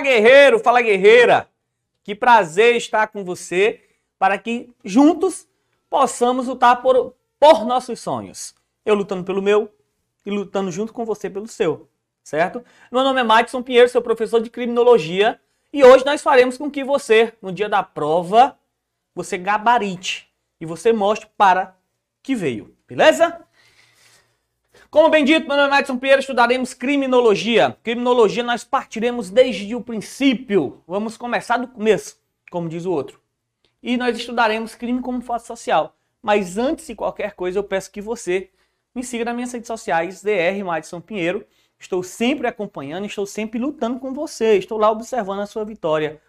Fala guerreiro, fala guerreira. Que prazer estar com você para que juntos possamos lutar por, por nossos sonhos. Eu lutando pelo meu e lutando junto com você pelo seu, certo? Meu nome é Madison Pinheiro, sou professor de criminologia e hoje nós faremos com que você, no dia da prova, você gabarite e você mostre para que veio, beleza? Como bem dito, meu nome é Madison Pinheiro, estudaremos criminologia. Criminologia nós partiremos desde o princípio. Vamos começar do começo, como diz o outro. E nós estudaremos crime como fato social. Mas antes de qualquer coisa, eu peço que você me siga nas minhas redes sociais, DR Madison Pinheiro. Estou sempre acompanhando, estou sempre lutando com você. Estou lá observando a sua vitória.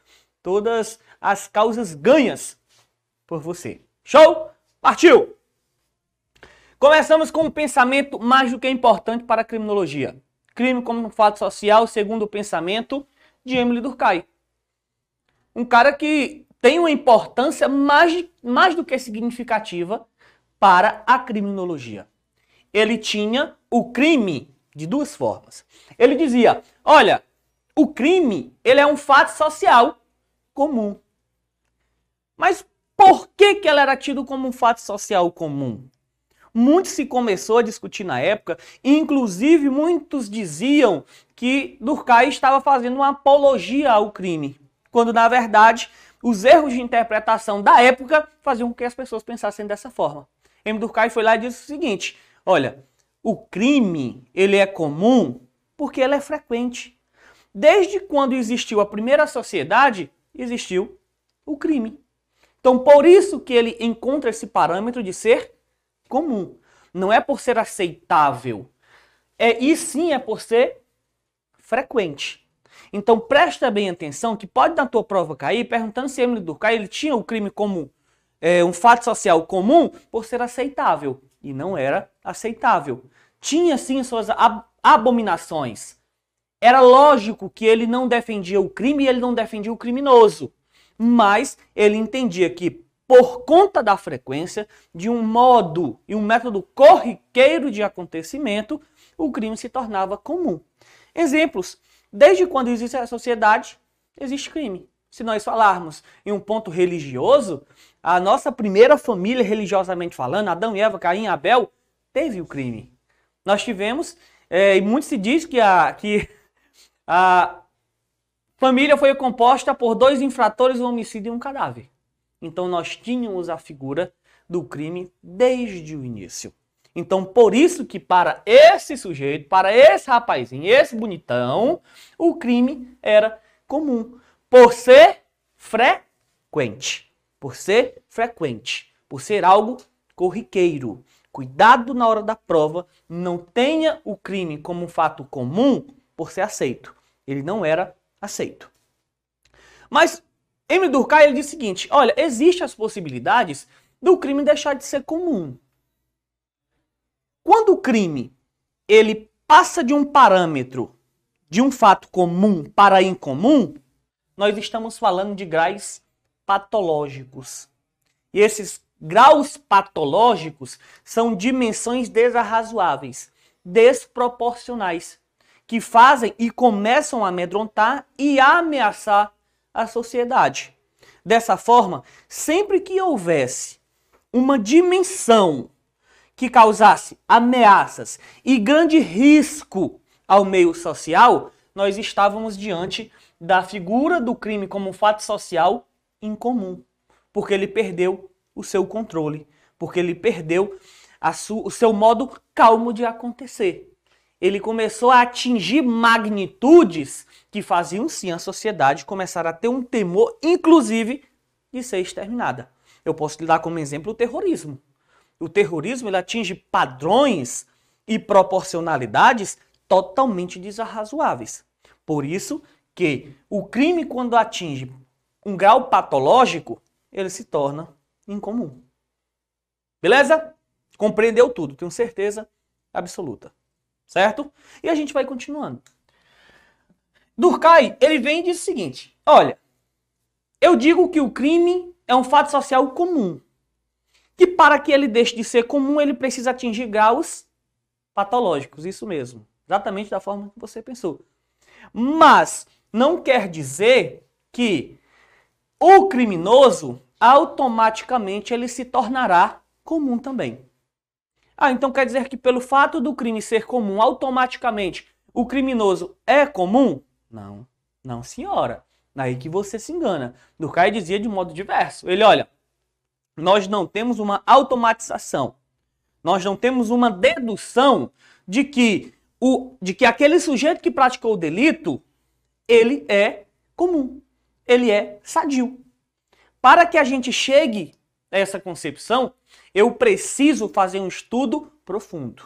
Todas as causas ganhas por você. Show? Partiu! Começamos com um pensamento mais do que importante para a criminologia. Crime como um fato social, segundo o pensamento de Emily Durkheim. Um cara que tem uma importância mais, mais do que significativa para a criminologia. Ele tinha o crime de duas formas. Ele dizia: olha, o crime ele é um fato social comum. Mas por que, que ele era tido como um fato social comum? Muito se começou a discutir na época, inclusive muitos diziam que Durkheim estava fazendo uma apologia ao crime, quando na verdade os erros de interpretação da época faziam com que as pessoas pensassem dessa forma. M. Durkheim foi lá e disse o seguinte: olha, o crime ele é comum porque ele é frequente. Desde quando existiu a primeira sociedade, existiu o crime. Então, por isso que ele encontra esse parâmetro de ser comum. Não é por ser aceitável. É, e sim é por ser frequente. Então presta bem atenção que pode na tua prova cair perguntando se Emily Durkheim ele tinha o crime como é, um fato social comum por ser aceitável. E não era aceitável. Tinha sim suas ab abominações. Era lógico que ele não defendia o crime e ele não defendia o criminoso. Mas ele entendia que por conta da frequência, de um modo e um método corriqueiro de acontecimento, o crime se tornava comum. Exemplos: desde quando existe a sociedade, existe crime. Se nós falarmos em um ponto religioso, a nossa primeira família, religiosamente falando, Adão e Eva, Caim e Abel, teve o crime. Nós tivemos, é, e muito se diz que a, que a família foi composta por dois infratores, um homicídio e um cadáver. Então nós tínhamos a figura do crime desde o início. Então, por isso que para esse sujeito, para esse rapazinho, esse bonitão, o crime era comum. Por ser frequente. Por ser frequente. Por ser algo corriqueiro. Cuidado na hora da prova. Não tenha o crime como um fato comum por ser aceito. Ele não era aceito. Mas Emile Durkheim ele diz o seguinte: olha, existem as possibilidades do crime deixar de ser comum. Quando o crime ele passa de um parâmetro de um fato comum para incomum, nós estamos falando de graus patológicos. E esses graus patológicos são dimensões desarrazoáveis, desproporcionais, que fazem e começam a amedrontar e a ameaçar a sociedade. Dessa forma, sempre que houvesse uma dimensão que causasse ameaças e grande risco ao meio social, nós estávamos diante da figura do crime como um fato social incomum, porque ele perdeu o seu controle, porque ele perdeu o seu modo calmo de acontecer ele começou a atingir magnitudes que faziam sim a sociedade começar a ter um temor, inclusive, de ser exterminada. Eu posso lhe dar como exemplo o terrorismo. O terrorismo ele atinge padrões e proporcionalidades totalmente desarrazoáveis. Por isso que o crime, quando atinge um grau patológico, ele se torna incomum. Beleza? Compreendeu tudo, tenho certeza absoluta certo? E a gente vai continuando. Durkheim, ele vem e diz o seguinte: olha, eu digo que o crime é um fato social comum, que para que ele deixe de ser comum, ele precisa atingir graus patológicos, isso mesmo, exatamente da forma que você pensou. Mas não quer dizer que o criminoso automaticamente ele se tornará comum também. Ah, então quer dizer que pelo fato do crime ser comum, automaticamente o criminoso é comum? Não, não senhora. Aí que você se engana. Durkheim dizia de modo diverso. Ele, olha, nós não temos uma automatização. Nós não temos uma dedução de que o de que aquele sujeito que praticou o delito, ele é comum. Ele é sadio. Para que a gente chegue essa concepção, eu preciso fazer um estudo profundo.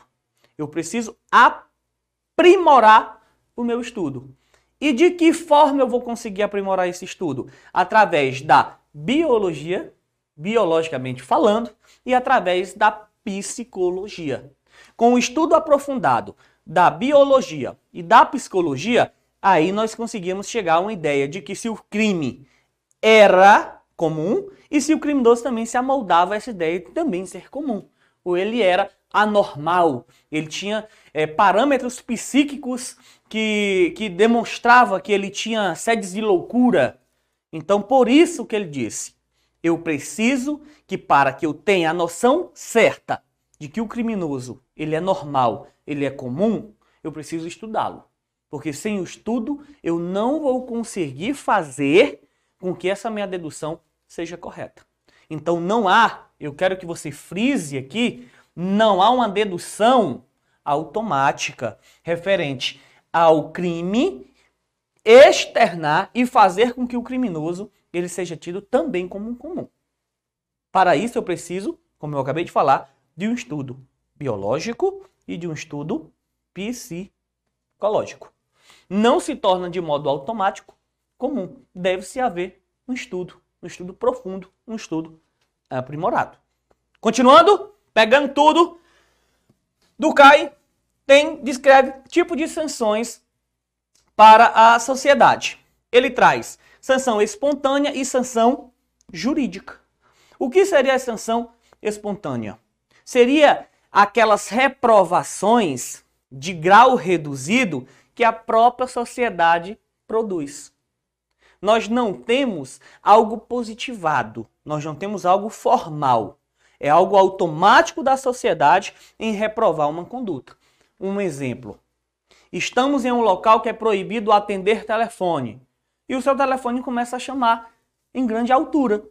Eu preciso aprimorar o meu estudo. E de que forma eu vou conseguir aprimorar esse estudo? Através da biologia, biologicamente falando, e através da psicologia. Com o estudo aprofundado da biologia e da psicologia, aí nós conseguimos chegar a uma ideia de que se o crime era comum e se o criminoso também se amoldava a essa ideia de também ser comum. Ou ele era anormal, ele tinha é, parâmetros psíquicos que, que demonstrava que ele tinha sedes de loucura. Então, por isso que ele disse: eu preciso que para que eu tenha a noção certa de que o criminoso ele é normal, ele é comum, eu preciso estudá-lo. Porque sem o estudo eu não vou conseguir fazer com que essa minha dedução seja correta. Então não há, eu quero que você frise aqui, não há uma dedução automática referente ao crime externar e fazer com que o criminoso ele seja tido também como um comum. Para isso eu preciso, como eu acabei de falar, de um estudo biológico e de um estudo psicológico. Não se torna de modo automático comum. Deve-se haver um estudo, um estudo profundo, um estudo aprimorado. Continuando, pegando tudo, Dukai tem descreve tipo de sanções para a sociedade. Ele traz sanção espontânea e sanção jurídica. O que seria a sanção espontânea? Seria aquelas reprovações de grau reduzido que a própria sociedade produz. Nós não temos algo positivado, nós não temos algo formal. É algo automático da sociedade em reprovar uma conduta. Um exemplo: estamos em um local que é proibido atender telefone e o seu telefone começa a chamar em grande altura.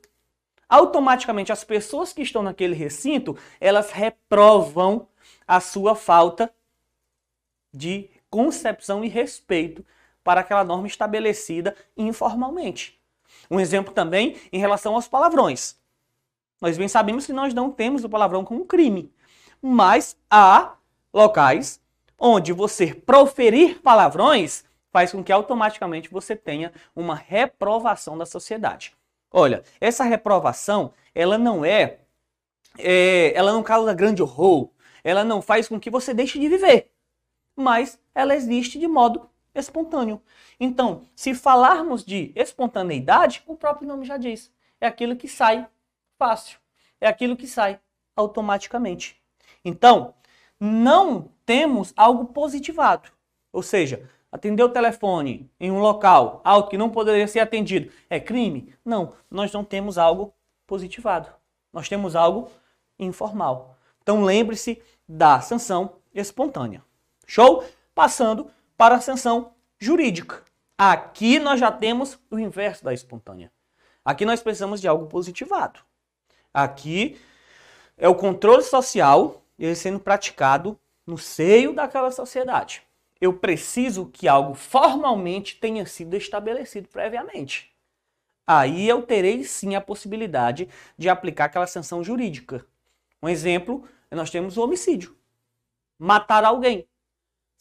Automaticamente as pessoas que estão naquele recinto, elas reprovam a sua falta de concepção e respeito para aquela norma estabelecida informalmente. Um exemplo também em relação aos palavrões. Nós bem sabemos que nós não temos o palavrão como crime, mas há locais onde você proferir palavrões faz com que automaticamente você tenha uma reprovação da sociedade. Olha, essa reprovação, ela não é, é ela não causa grande horror, ela não faz com que você deixe de viver, mas ela existe de modo espontâneo. Então, se falarmos de espontaneidade, o próprio nome já diz, é aquilo que sai fácil, é aquilo que sai automaticamente. Então, não temos algo positivado. Ou seja, atender o telefone em um local alto que não poderia ser atendido é crime? Não, nós não temos algo positivado. Nós temos algo informal. Então lembre-se da sanção espontânea. Show? Passando para a sanção jurídica. Aqui nós já temos o inverso da espontânea. Aqui nós precisamos de algo positivado. Aqui é o controle social ele sendo praticado no seio daquela sociedade. Eu preciso que algo formalmente tenha sido estabelecido previamente. Aí eu terei sim a possibilidade de aplicar aquela sanção jurídica. Um exemplo, nós temos o homicídio. Matar alguém.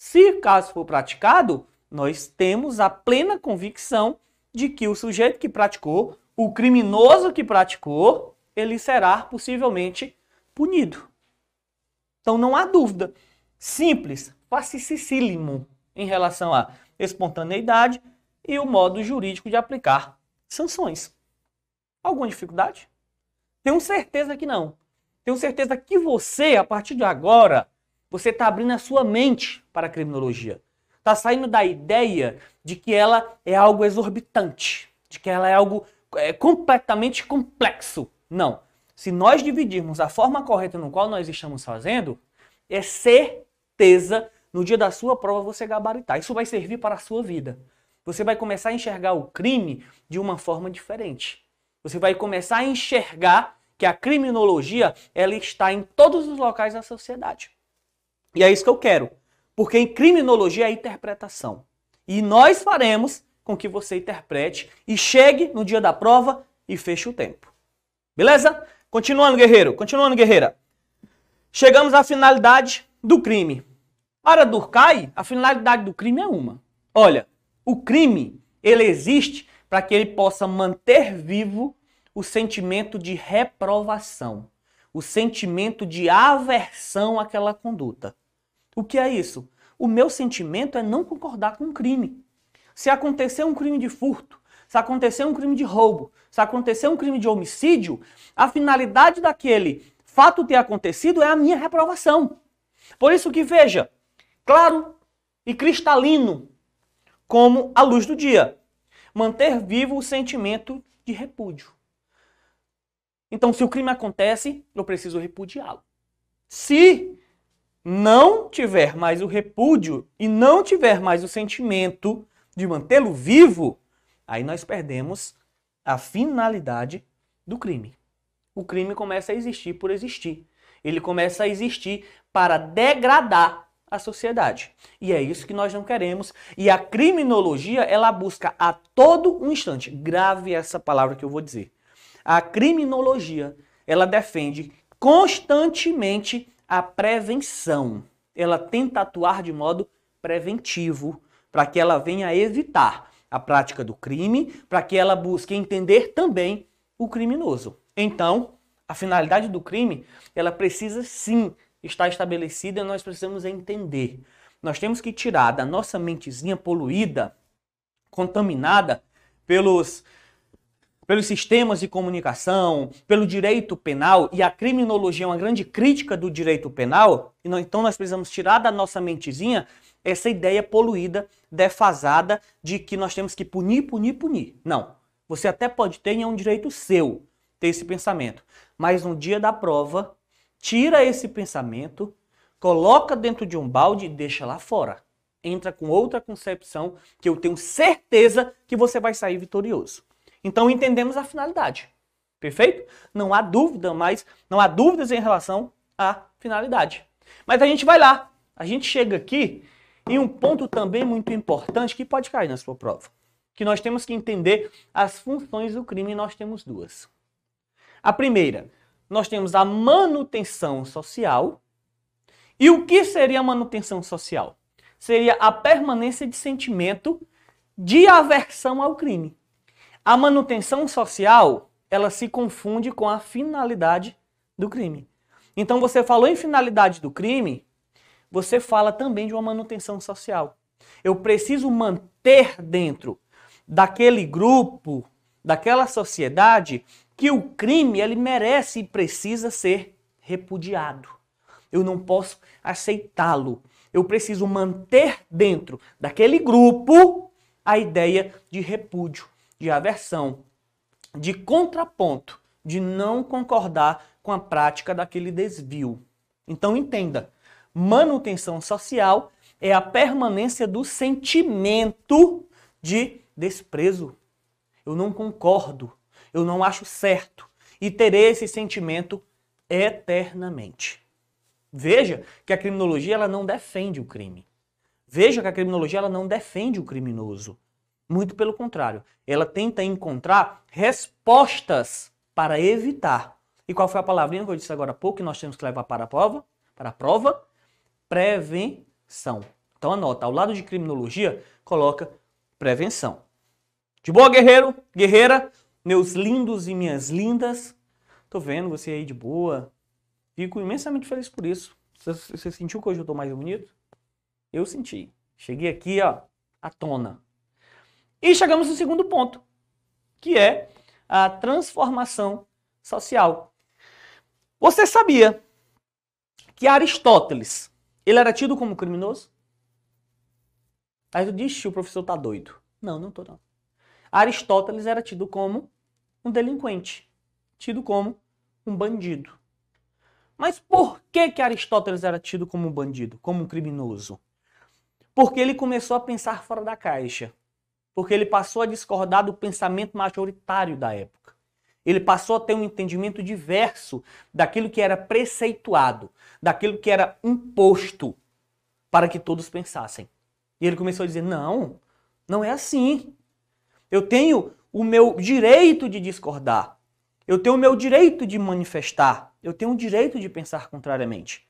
Se caso for praticado, nós temos a plena convicção de que o sujeito que praticou, o criminoso que praticou, ele será possivelmente punido. Então não há dúvida. Simples, facilíssimo em relação à espontaneidade e o modo jurídico de aplicar sanções. Alguma dificuldade? Tenho certeza que não. Tenho certeza que você, a partir de agora, você está abrindo a sua mente para a criminologia. Está saindo da ideia de que ela é algo exorbitante, de que ela é algo é, completamente complexo. Não. Se nós dividirmos a forma correta no qual nós estamos fazendo, é certeza no dia da sua prova você gabaritar. Isso vai servir para a sua vida. Você vai começar a enxergar o crime de uma forma diferente. Você vai começar a enxergar que a criminologia ela está em todos os locais da sociedade. E é isso que eu quero. Porque em criminologia é interpretação. E nós faremos com que você interprete e chegue no dia da prova e feche o tempo. Beleza? Continuando, guerreiro. Continuando, guerreira. Chegamos à finalidade do crime. Para Durkheim, a finalidade do crime é uma. Olha, o crime, ele existe para que ele possa manter vivo o sentimento de reprovação, o sentimento de aversão àquela conduta. O que é isso? O meu sentimento é não concordar com o crime. Se acontecer um crime de furto, se acontecer um crime de roubo, se acontecer um crime de homicídio, a finalidade daquele fato ter acontecido é a minha reprovação. Por isso que veja, claro e cristalino como a luz do dia, manter vivo o sentimento de repúdio. Então, se o crime acontece, eu preciso repudiá-lo. Se não tiver mais o repúdio e não tiver mais o sentimento de mantê-lo vivo, aí nós perdemos a finalidade do crime. O crime começa a existir por existir. Ele começa a existir para degradar a sociedade. E é isso que nós não queremos. E a criminologia, ela busca a todo um instante, grave essa palavra que eu vou dizer. A criminologia, ela defende constantemente a prevenção. Ela tenta atuar de modo preventivo para que ela venha evitar a prática do crime, para que ela busque entender também o criminoso. Então, a finalidade do crime, ela precisa sim estar estabelecida e nós precisamos entender. Nós temos que tirar da nossa mentezinha poluída, contaminada pelos pelos sistemas de comunicação, pelo direito penal, e a criminologia é uma grande crítica do direito penal, então nós precisamos tirar da nossa mentezinha essa ideia poluída, defasada, de que nós temos que punir, punir, punir. Não. Você até pode ter, e é um direito seu, ter esse pensamento. Mas no dia da prova, tira esse pensamento, coloca dentro de um balde e deixa lá fora. Entra com outra concepção que eu tenho certeza que você vai sair vitorioso. Então entendemos a finalidade. Perfeito? Não há dúvida, mas não há dúvidas em relação à finalidade. Mas a gente vai lá. A gente chega aqui em um ponto também muito importante que pode cair na sua prova. Que nós temos que entender as funções do crime e nós temos duas. A primeira, nós temos a manutenção social. E o que seria a manutenção social? Seria a permanência de sentimento de aversão ao crime. A manutenção social, ela se confunde com a finalidade do crime. Então você falou em finalidade do crime, você fala também de uma manutenção social. Eu preciso manter dentro daquele grupo, daquela sociedade, que o crime ele merece e precisa ser repudiado. Eu não posso aceitá-lo. Eu preciso manter dentro daquele grupo a ideia de repúdio de aversão, de contraponto, de não concordar com a prática daquele desvio. Então entenda, manutenção social é a permanência do sentimento de desprezo. Eu não concordo, eu não acho certo e terei esse sentimento eternamente. Veja que a criminologia ela não defende o crime. Veja que a criminologia ela não defende o criminoso. Muito pelo contrário, ela tenta encontrar respostas para evitar. E qual foi a palavrinha que eu disse agora há pouco que nós temos que levar para a prova? Para a prova? Prevenção. Então anota, ao lado de criminologia, coloca prevenção. De boa, guerreiro, guerreira, meus lindos e minhas lindas. Tô vendo você aí de boa. Fico imensamente feliz por isso. Você, você sentiu que hoje eu tô mais bonito? Eu senti. Cheguei aqui, ó, à tona. E chegamos no segundo ponto, que é a transformação social. Você sabia que Aristóteles, ele era tido como criminoso? Aí tu diz, o professor tá doido. Não, não tô não. Aristóteles era tido como um delinquente, tido como um bandido. Mas por que que Aristóteles era tido como um bandido, como um criminoso? Porque ele começou a pensar fora da caixa. Porque ele passou a discordar do pensamento majoritário da época. Ele passou a ter um entendimento diverso daquilo que era preceituado, daquilo que era imposto para que todos pensassem. E ele começou a dizer: não, não é assim. Eu tenho o meu direito de discordar. Eu tenho o meu direito de manifestar. Eu tenho o direito de pensar contrariamente.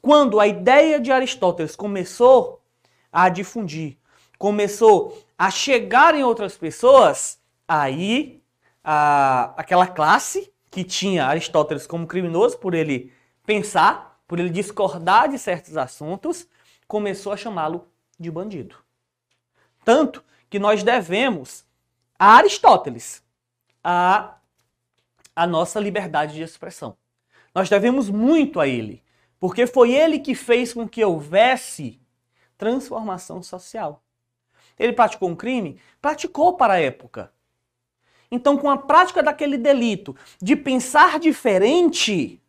Quando a ideia de Aristóteles começou a difundir, começou a chegar em outras pessoas, aí a, aquela classe que tinha Aristóteles como criminoso por ele pensar, por ele discordar de certos assuntos, começou a chamá-lo de bandido. Tanto que nós devemos a Aristóteles a, a nossa liberdade de expressão. Nós devemos muito a ele, porque foi ele que fez com que houvesse transformação social. Ele praticou um crime? Praticou para a época. Então, com a prática daquele delito de pensar diferente,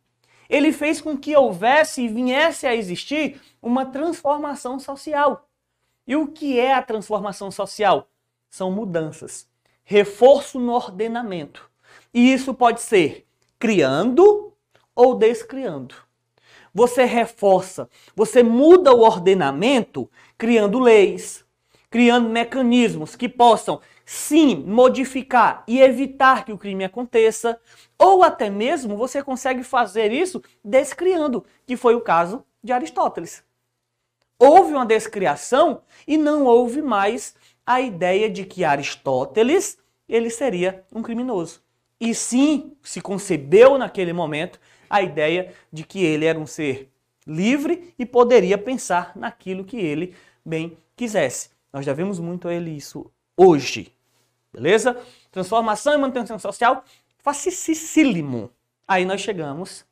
ele fez com que houvesse e viesse a existir uma transformação social. E o que é a transformação social? São mudanças, reforço no ordenamento. E isso pode ser criando ou descriando. Você reforça, você muda o ordenamento criando leis, criando mecanismos que possam sim modificar e evitar que o crime aconteça, ou até mesmo você consegue fazer isso descriando, que foi o caso de Aristóteles. Houve uma descriação e não houve mais a ideia de que Aristóteles ele seria um criminoso. E sim, se concebeu naquele momento a ideia de que ele era um ser livre e poderia pensar naquilo que ele bem quisesse. Nós devemos muito a ele isso hoje. Beleza? Transformação e manutenção social facilíssimo. Aí nós chegamos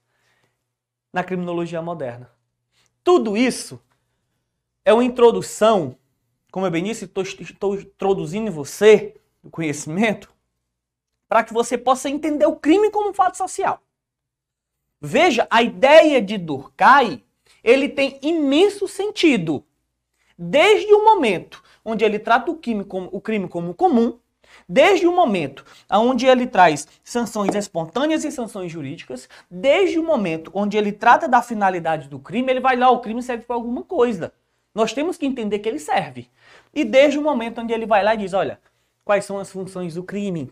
na criminologia moderna. Tudo isso é uma introdução, como eu bem disse, estou introduzindo em você o conhecimento para que você possa entender o crime como um fato social. Veja, a ideia de Durkheim, ele tem imenso sentido. Desde o momento onde ele trata o crime como, o crime como comum, desde o momento onde ele traz sanções espontâneas e sanções jurídicas, desde o momento onde ele trata da finalidade do crime, ele vai lá, o crime serve para alguma coisa. Nós temos que entender que ele serve. E desde o momento onde ele vai lá e diz, olha, quais são as funções do crime?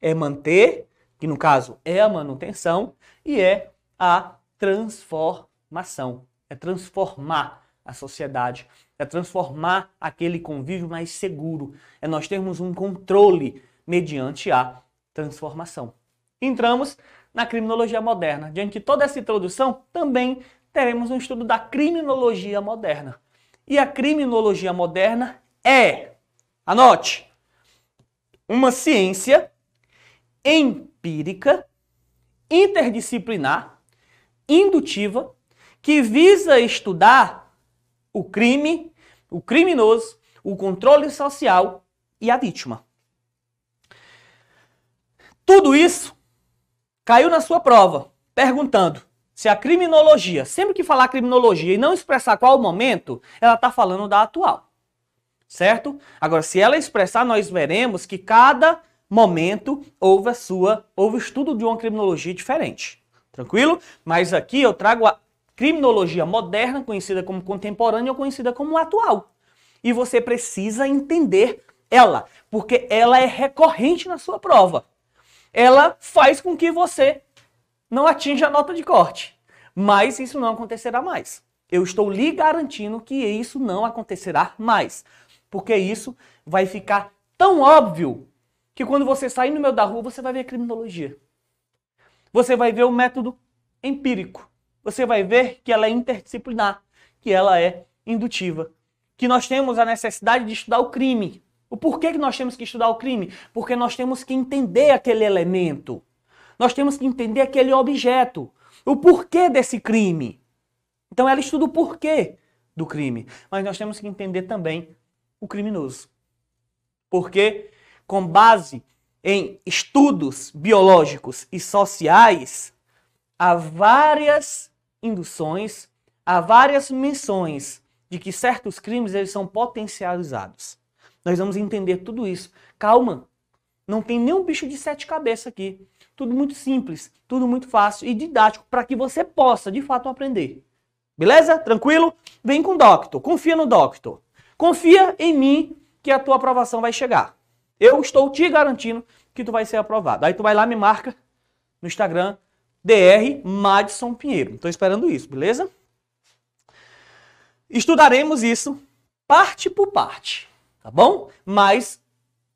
É manter, que no caso é a manutenção, e é a transformação. É transformar a sociedade, é transformar aquele convívio mais seguro, é nós termos um controle mediante a transformação. Entramos na criminologia moderna. Diante de toda essa introdução, também teremos um estudo da criminologia moderna. E a criminologia moderna é, anote, uma ciência empírica, interdisciplinar, indutiva, que visa estudar o crime, o criminoso, o controle social e a vítima. Tudo isso caiu na sua prova, perguntando se a criminologia, sempre que falar criminologia e não expressar qual o momento, ela está falando da atual. Certo? Agora, se ela expressar, nós veremos que cada momento houve a sua, houve estudo de uma criminologia diferente. Tranquilo? Mas aqui eu trago a criminologia moderna, conhecida como contemporânea ou conhecida como atual. E você precisa entender ela, porque ela é recorrente na sua prova. Ela faz com que você não atinja a nota de corte. Mas isso não acontecerá mais. Eu estou lhe garantindo que isso não acontecerá mais. Porque isso vai ficar tão óbvio que quando você sair no meio da rua, você vai ver criminologia. Você vai ver o método empírico você vai ver que ela é interdisciplinar, que ela é indutiva, que nós temos a necessidade de estudar o crime. O porquê que nós temos que estudar o crime? Porque nós temos que entender aquele elemento. Nós temos que entender aquele objeto. O porquê desse crime. Então ela estuda o porquê do crime, mas nós temos que entender também o criminoso. Porque, com base em estudos biológicos e sociais, há várias induções, há várias menções de que certos crimes eles são potencializados. Nós vamos entender tudo isso. Calma, não tem nenhum bicho de sete cabeças aqui. Tudo muito simples, tudo muito fácil e didático para que você possa, de fato, aprender. Beleza? Tranquilo? Vem com o doctor. Confia no doctor. Confia em mim que a tua aprovação vai chegar. Eu estou te garantindo que tu vai ser aprovado. Aí tu vai lá me marca no Instagram Dr. Madison Pinheiro. Estou esperando isso, beleza? Estudaremos isso parte por parte, tá bom? Mas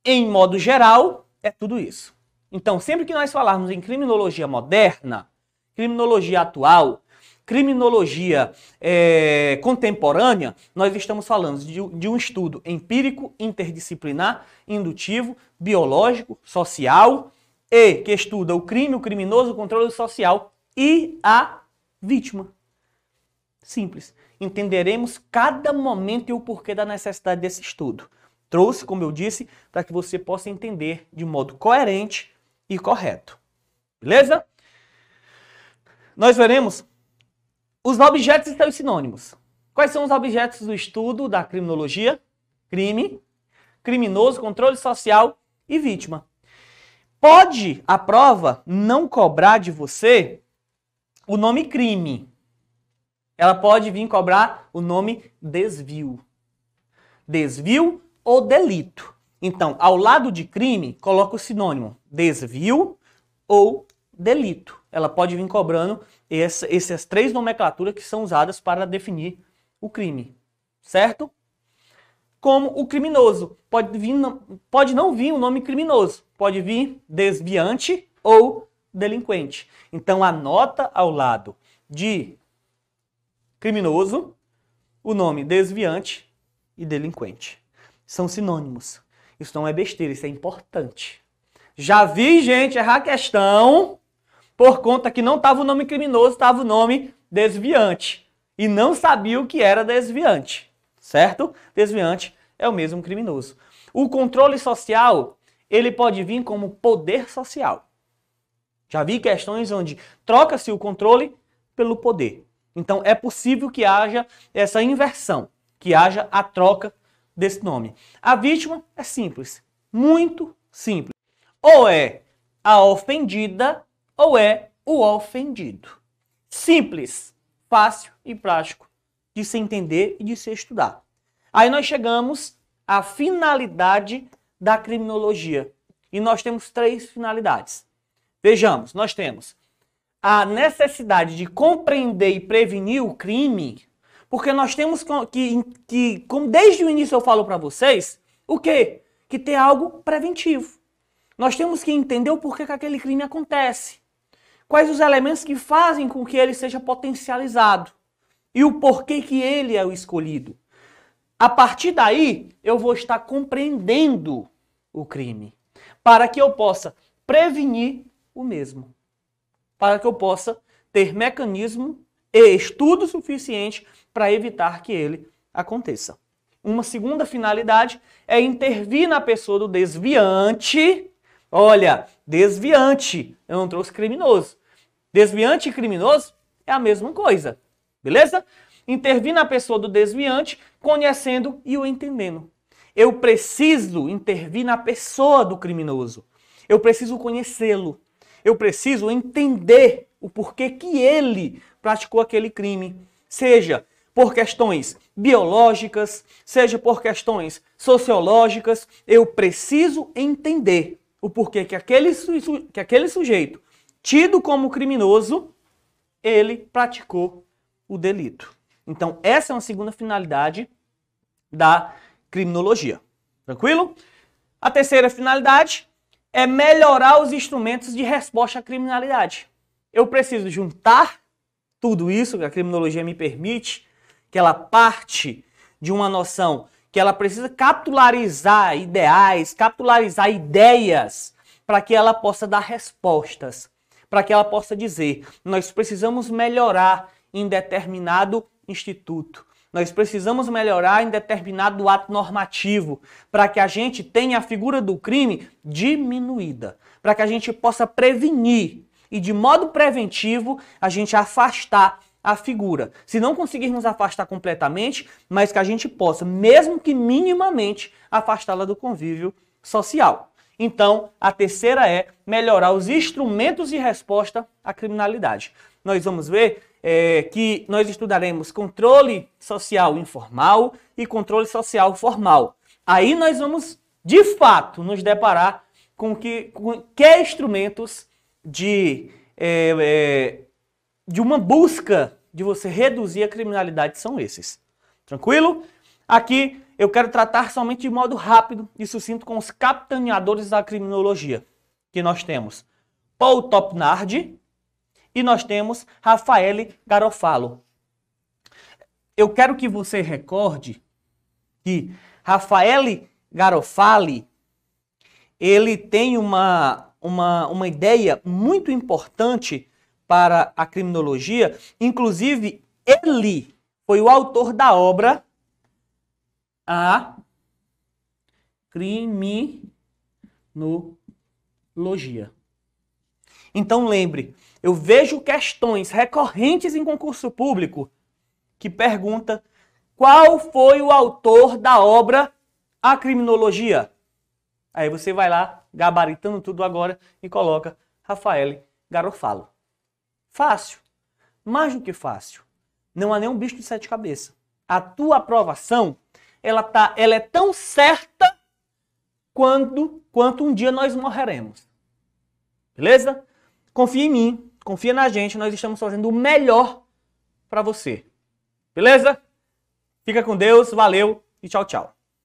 em modo geral é tudo isso. Então, sempre que nós falarmos em criminologia moderna, criminologia atual, criminologia é, contemporânea, nós estamos falando de, de, um estudo empírico, interdisciplinar, indutivo, biológico, social e que estuda o crime, o criminoso, o controle social e a vítima. Simples. Entenderemos cada momento e o porquê da necessidade desse estudo. Trouxe, como eu disse, para que você possa entender de modo coerente e correto. Beleza? Nós veremos os objetos e seus sinônimos. Quais são os objetos do estudo da criminologia? Crime, criminoso, controle social e vítima. Pode a prova não cobrar de você o nome crime. Ela pode vir cobrar o nome desvio. Desvio ou delito. Então, ao lado de crime, coloca o sinônimo desvio ou delito. Ela pode vir cobrando essa, essas três nomenclaturas que são usadas para definir o crime, certo? Como o criminoso. Pode, vir, pode não vir o nome criminoso, pode vir desviante ou delinquente. Então, anota ao lado de criminoso o nome desviante e delinquente. São sinônimos. Isso não é besteira, isso é importante. Já vi gente errar questão por conta que não estava o nome criminoso, estava o nome desviante. E não sabia o que era desviante. Certo? Desviante é o mesmo criminoso. O controle social, ele pode vir como poder social. Já vi questões onde troca-se o controle pelo poder. Então é possível que haja essa inversão, que haja a troca desse nome. A vítima é simples, muito simples. Ou é a ofendida ou é o ofendido. Simples, fácil e prático de se entender e de se estudar. Aí nós chegamos à finalidade da criminologia. E nós temos três finalidades. Vejamos, nós temos a necessidade de compreender e prevenir o crime, porque nós temos que, que como desde o início eu falo para vocês, o quê? Que ter algo preventivo. Nós temos que entender o porquê que aquele crime acontece. Quais os elementos que fazem com que ele seja potencializado. E o porquê que ele é o escolhido. A partir daí, eu vou estar compreendendo o crime. Para que eu possa prevenir o mesmo. Para que eu possa ter mecanismo e estudo suficiente para evitar que ele aconteça. Uma segunda finalidade é intervir na pessoa do desviante. Olha, desviante, eu não trouxe criminoso. Desviante e criminoso é a mesma coisa, beleza? Intervir na pessoa do desviante, conhecendo e o entendendo. Eu preciso intervir na pessoa do criminoso. Eu preciso conhecê-lo. Eu preciso entender o porquê que ele praticou aquele crime, seja por questões biológicas, seja por questões sociológicas, eu preciso entender o porquê que aquele, que aquele sujeito, tido como criminoso, ele praticou o delito. Então, essa é uma segunda finalidade da criminologia. Tranquilo? A terceira finalidade é melhorar os instrumentos de resposta à criminalidade. Eu preciso juntar tudo isso que a criminologia me permite, que ela parte de uma noção que ela precisa capitularizar ideais, capitularizar ideias para que ela possa dar respostas, para que ela possa dizer: nós precisamos melhorar em determinado instituto, Nós precisamos melhorar em determinado ato normativo para que a gente tenha a figura do crime diminuída, para que a gente possa prevenir e de modo preventivo a gente afastar a figura. Se não conseguirmos afastar completamente, mas que a gente possa, mesmo que minimamente, afastá-la do convívio social. Então, a terceira é melhorar os instrumentos de resposta à criminalidade. Nós vamos ver é, que nós estudaremos controle social informal e controle social formal. Aí nós vamos, de fato, nos deparar com que, com que instrumentos de, é, é, de uma busca de você reduzir a criminalidade são esses. Tranquilo? Aqui eu quero tratar somente de modo rápido e sucinto com os capitaneadores da criminologia, que nós temos Paul Topnard e nós temos Rafael Garofalo. Eu quero que você recorde que Rafael Garofali ele tem uma, uma, uma ideia muito importante para a criminologia. Inclusive, ele foi o autor da obra A Criminologia. Então lembre, eu vejo questões recorrentes em concurso público que pergunta qual foi o autor da obra A Criminologia. Aí você vai lá, gabaritando tudo agora e coloca Rafael Garofalo. Fácil. Mais do que fácil. Não há nenhum bicho de sete cabeças. A tua aprovação, ela, tá, ela é tão certa quando, quanto um dia nós morreremos. Beleza? Confia em mim, confia na gente, nós estamos fazendo o melhor para você. Beleza? Fica com Deus, valeu e tchau, tchau.